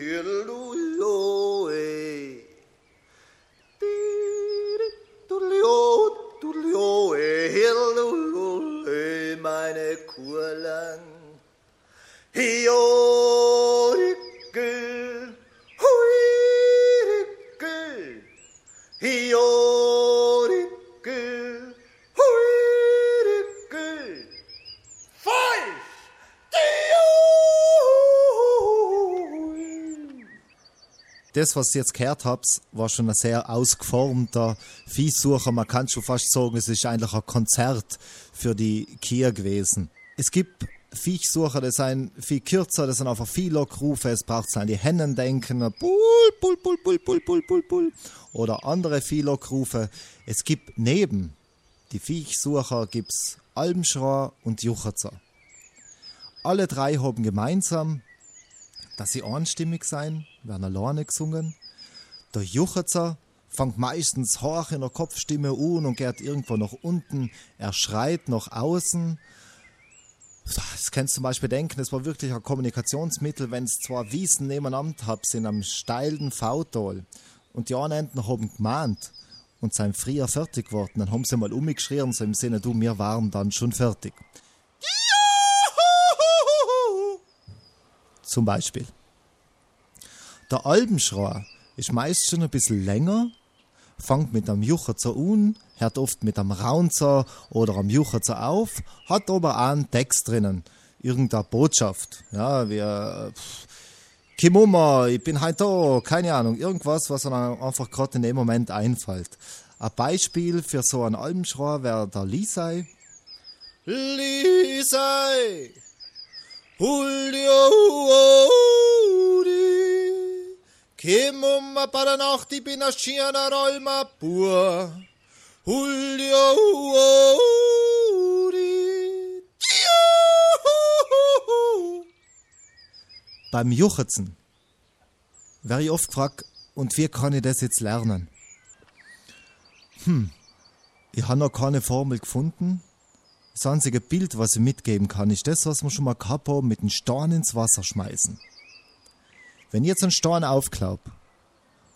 Hello. Das, was ihr jetzt gehört habt, war schon ein sehr ausgeformter Viehsucher. Man kann schon fast sagen, es ist eigentlich ein Konzert für die Kia gewesen. Es gibt Viechsucher, das sind viel kürzer, das sind einfach viel Lockrufe, es braucht an die Hennen denken, bull, bull, bull, bull, bull, bull, bull, bull, oder andere viel Lockrufe. Es gibt neben die Viechsucher gibt's Albenschrau und Jucherzer. Alle drei haben gemeinsam, dass sie einstimmig sein, werden alleine gesungen. Der Jucherzer fängt meistens hoch in der Kopfstimme an und geht irgendwo nach unten. Er schreit nach außen. Das kannst du zum Beispiel denken, es war wirklich ein Kommunikationsmittel, wenn es zwei Wiesen nebeneinander habt, sind am steilen V-Tal und die einen haben gemahnt und sind früher fertig geworden, dann haben sie mal umgeschrien, so im Sinne, du, wir waren dann schon fertig. Zum Beispiel. Der Albenschrei ist meist schon ein bisschen länger, fängt mit einem Jucherzer an, hört oft mit einem Raunzer oder einem Jucherzer auf, hat aber auch einen Text drinnen, irgendeine Botschaft, ja, äh, Kimummer, ich bin heute da, keine Ahnung, irgendwas, was dann einfach gerade in dem Moment einfällt. Ein Beispiel für so einen Albenschrei wäre der Lisei. Lisei, Julio, Kimummer, para Nacht, ich bin a schiener Alma pur. Julio, Beim Juchzen wäre ich oft gefragt, und wie kann ich das jetzt lernen? Hm, ich habe noch keine Formel gefunden. Das einzige Bild, was ich mitgeben kann, ist das, was wir schon mal gehabt haben, mit dem Stein ins Wasser schmeißen. Wenn ich jetzt einen Stein aufklapp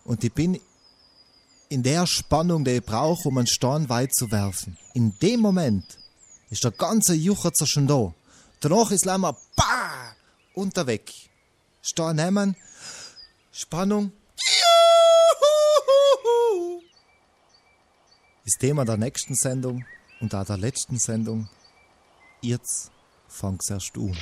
und ich bin in der Spannung, die ich brauche, um einen Stein weit zu werfen, in dem Moment ist der ganze Jucherzer schon da. Danach ist Lämmer, bah, unterweg. Stein nehmen, Spannung, ist Thema der nächsten Sendung und auch der letzten Sendung. Jetzt fang's erst an.